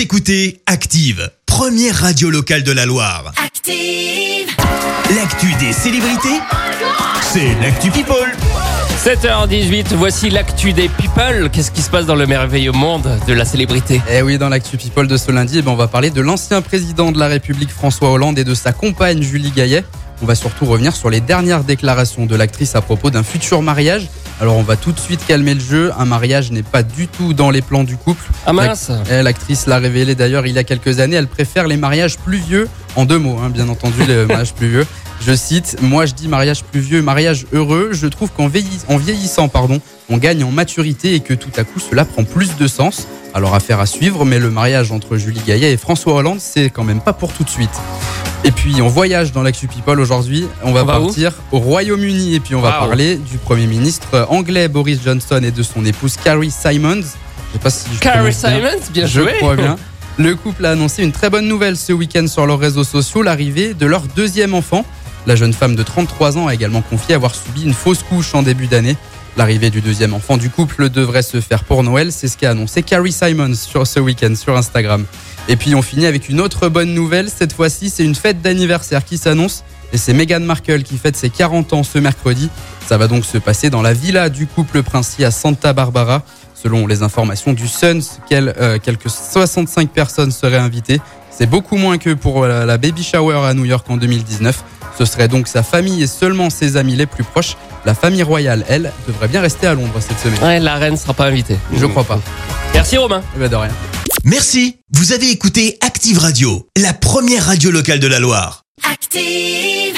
Vous écoutez Active, première radio locale de la Loire. Active. L'actu des célébrités, c'est l'actu People. 7h18, voici l'actu des people. Qu'est-ce qui se passe dans le merveilleux monde de la célébrité? Eh oui, dans l'actu People de ce lundi, eh ben, on va parler de l'ancien président de la République François Hollande et de sa compagne Julie Gaillet. On va surtout revenir sur les dernières déclarations de l'actrice à propos d'un futur mariage. Alors on va tout de suite calmer le jeu, un mariage n'est pas du tout dans les plans du couple. Ah mince Eh, L'actrice l'a révélé d'ailleurs il y a quelques années, elle préfère les mariages plus vieux, en deux mots hein, bien entendu, les mariages plus vieux. Je cite, moi je dis mariage plus vieux, mariage heureux, je trouve qu'en vieillis- en vieillissant, pardon, on gagne en maturité et que tout à coup cela prend plus de sens. Alors affaire à suivre, mais le mariage entre Julie Gaillet et François Hollande, c'est quand même pas pour tout de suite. Et puis on voyage dans l'actu People aujourd'hui, on va On va où partir au Royaume-Uni et puis on va parler du Premier ministre anglais Boris Johnson et de son épouse Carrie Simons. Je sais pas si je Carrie bien. Simons, bien Je joué crois bien. Le couple a annoncé une très bonne nouvelle ce week-end sur leurs réseaux sociaux, l'arrivée de leur deuxième enfant. La jeune femme de 33 ans a également confié avoir subi une fausse couche en début d'année. L'arrivée du deuxième enfant du couple devrait se faire pour Noël, c'est ce qu'a annoncé Carrie Simons sur ce week-end sur Instagram. Et puis on finit avec une autre bonne nouvelle, cette fois-ci c'est une fête d'anniversaire qui s'annonce et c'est Meghan Markle qui fête ses 40 ans ce mercredi. Ça va donc se passer dans la villa du couple princier à Santa Barbara. Selon les informations du quel- euh, quelques 65 personnes seraient invitées. C'est beaucoup moins que pour euh, la baby shower à New York en 2019. Ce serait donc sa famille et seulement ses amis les plus proches. La famille royale, elle, devrait bien rester à Londres cette semaine. Ouais, la reine sera pas invitée. Je crois pas. Merci Romain. Eh ben, de rien. Merci, vous avez écouté Active Radio, la première radio locale de la Loire. Active.